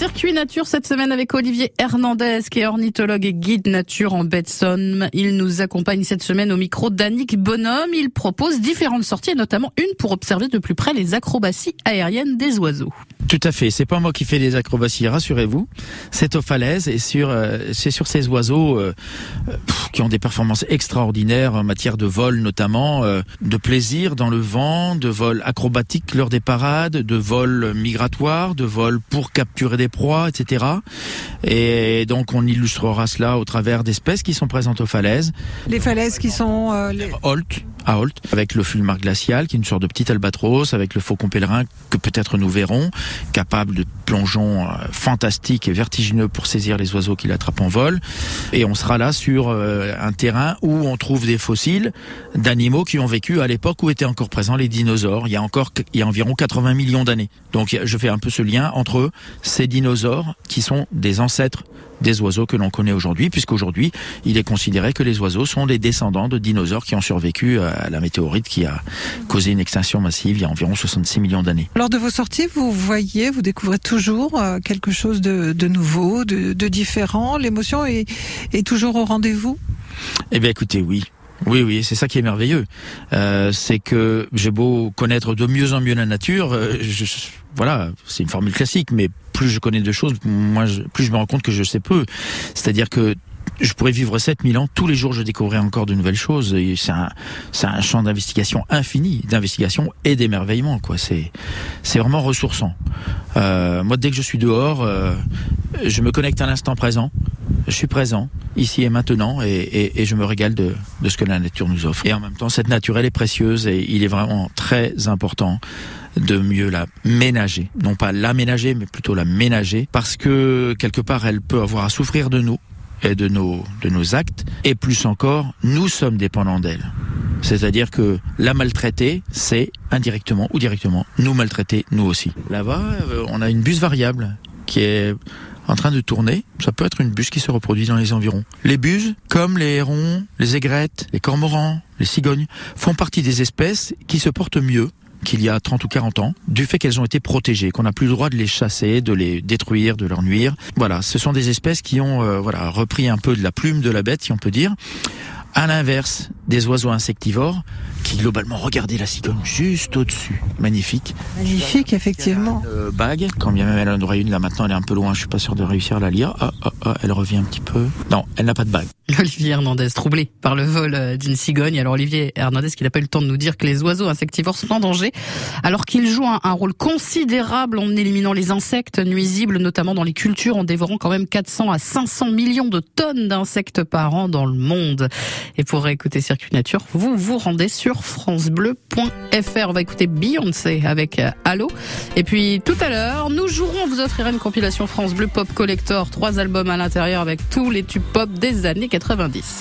Circuit nature cette semaine avec Olivier Hernandez qui est ornithologue et guide nature en Somme. Il nous accompagne cette semaine au micro d'Annick Bonhomme. Il propose différentes sorties, notamment une pour observer de plus près les acrobaties aériennes des oiseaux. Tout à fait. C'est pas moi qui fais les acrobaties, rassurez-vous. C'est aux falaises et sur euh, c'est sur ces oiseaux euh, qui ont des performances extraordinaires en matière de vol notamment, euh, de plaisir dans le vent, de vol acrobatique lors des parades, de vol migratoire, de vol pour capturer des proies, etc. Et donc on illustrera cela au travers d'espèces qui sont présentes aux falaises. Les falaises qui sont les... Holt, à Holt, avec le fulmar glacial, qui est une sorte de petit albatros, avec le faucon pèlerin que peut-être nous verrons, capable de plongeons euh, fantastiques et vertigineux pour saisir les oiseaux qui l'attrapent en vol. Et on sera là sur euh, un terrain où on trouve des fossiles d'animaux qui ont vécu à l'époque où étaient encore présents les dinosaures. Il y a encore, il y a environ 80 millions d'années. Donc je fais un peu ce lien entre ces dinosaures qui sont des ancêtres des oiseaux que l'on connaît aujourd'hui, puisqu'aujourd'hui, il est considéré que les oiseaux sont des descendants de dinosaures qui ont survécu à la météorite qui a causé une extinction massive il y a environ 66 millions d'années. Lors de vos sorties, vous voyez, vous découvrez toujours euh, quelque chose de, nouveau, de, différent. L'émotion est, est toujours au rendez-vous? Eh bien, écoutez, oui. Oui, oui, c'est ça qui est merveilleux. Euh, c'est que j'ai beau connaître de mieux en mieux la nature, euh, je, voilà, c'est une formule classique, mais plus je connais de choses, moi, plus je me rends compte que je sais peu. C'est-à-dire que je pourrais vivre 7000 ans, tous les jours je découvrirais encore de nouvelles choses. C'est un, un champ d'investigation infini, d'investigation et d'émerveillement. Quoi. C'est, c'est vraiment ressourçant. Euh, moi, dès que je suis dehors, euh, je me connecte à l'instant présent. Je suis présent, ici et maintenant, et, je me régale de, de ce que la nature nous offre. Et en même temps, cette nature, elle est précieuse et il est vraiment très important de mieux la ménager. Non pas l'aménager, mais plutôt la ménager, parce que quelque part, elle peut avoir à souffrir de nous et de nos, de nos actes, et plus encore, nous sommes dépendants d'elle. C'est-à-dire que la maltraiter, c'est indirectement ou directement nous maltraiter, nous aussi. Là-bas, euh, on a une buse variable qui est en train de tourner. Ça peut être une buse qui se reproduit dans les environs. Les buses, comme les hérons, les aigrettes, les cormorans, les cigognes, font partie des espèces qui se portent mieux qu'il y a 30 ou 40 ans, du fait qu'elles ont été protégées, qu'on n'a plus le droit de les chasser, de les détruire, de leur nuire. Voilà, ce sont des espèces qui ont euh, voilà repris un peu de la plume de la bête, si on peut dire. À l'inverse des oiseaux insectivores, qui globalement regardez la cigogne juste au-dessus. Magnifique. Magnifique, effectivement. Bague, quand bien même elle en aurait une, là maintenant elle est un peu loin, je suis pas sûr de réussir à la lire. Ah, ah, ah, elle revient un petit peu. Non, elle n'a pas de bague. Olivier Hernandez, troublé par le vol euh, d'une cigogne. Alors Olivier Hernandez, qui n'a pas eu le temps de nous dire que les oiseaux insectivores sont en danger, alors qu'ils jouent un, rôle considérable en éliminant les insectes nuisibles, notamment dans les cultures, en dévorant quand même 400 à 500 millions de tonnes d'insectes par an dans le monde. Et pour écouter Circuit Nature, vous vous rendez sur francebleu.fr. On va écouter Beyoncé avec euh, Allo. Et puis tout à l'heure, nous jouerons, on vous offrira une compilation France Bleu Pop Collector, trois albums à l'intérieur avec tous les tubes pop des années 90.